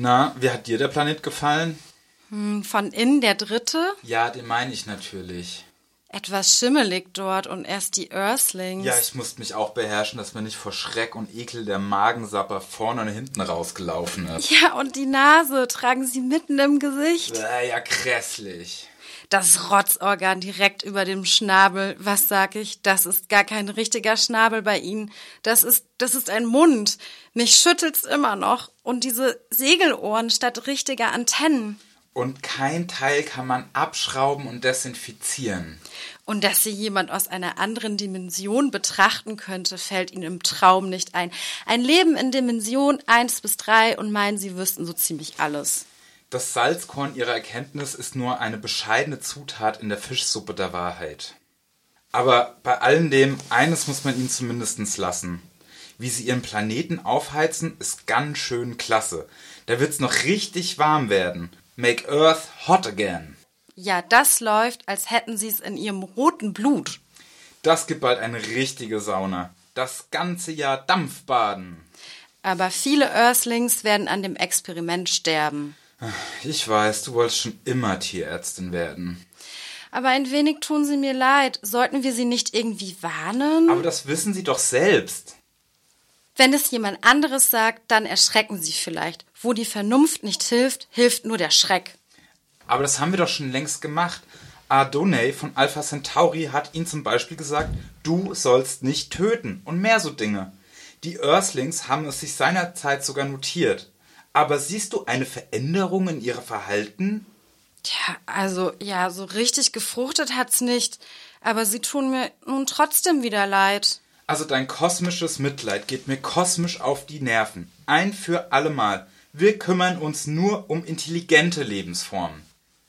Na, wie hat dir der Planet gefallen? Hm, von innen der dritte? Ja, den meine ich natürlich. Etwas schimmelig dort und erst die Earthlings. Ja, ich musste mich auch beherrschen, dass mir nicht vor Schreck und Ekel der Magensapper vorne und hinten rausgelaufen ist. Ja, und die Nase tragen sie mitten im Gesicht. Äh, ja, grässlich. Das Rotzorgan direkt über dem Schnabel. Was sag ich? Das ist gar kein richtiger Schnabel bei Ihnen. Das ist, das ist ein Mund. Mich schüttelt's immer noch. Und diese Segelohren statt richtiger Antennen. Und kein Teil kann man abschrauben und desinfizieren. Und dass sie jemand aus einer anderen Dimension betrachten könnte, fällt ihnen im Traum nicht ein. Ein Leben in Dimension 1 bis 3 und meinen, sie wüssten so ziemlich alles. Das Salzkorn ihrer Erkenntnis ist nur eine bescheidene Zutat in der Fischsuppe der Wahrheit. Aber bei allem dem, eines muss man ihnen zumindest lassen. Wie sie ihren Planeten aufheizen, ist ganz schön klasse. Da wird's noch richtig warm werden. Make Earth hot again. Ja, das läuft, als hätten sie es in ihrem roten Blut. Das gibt bald eine richtige Sauna. Das ganze Jahr Dampfbaden. Aber viele Earthlings werden an dem Experiment sterben. Ich weiß, du wolltest schon immer Tierärztin werden. Aber ein wenig tun sie mir leid. Sollten wir sie nicht irgendwie warnen? Aber das wissen sie doch selbst. Wenn es jemand anderes sagt, dann erschrecken sie vielleicht. Wo die Vernunft nicht hilft, hilft nur der Schreck. Aber das haben wir doch schon längst gemacht. Adonai von Alpha Centauri hat ihnen zum Beispiel gesagt, du sollst nicht töten und mehr so Dinge. Die Earthlings haben es sich seinerzeit sogar notiert. Aber siehst du eine Veränderung in ihrem Verhalten? Tja, also ja, so richtig gefruchtet hat's nicht. Aber sie tun mir nun trotzdem wieder leid. Also dein kosmisches Mitleid geht mir kosmisch auf die Nerven. Ein für allemal. Wir kümmern uns nur um intelligente Lebensformen.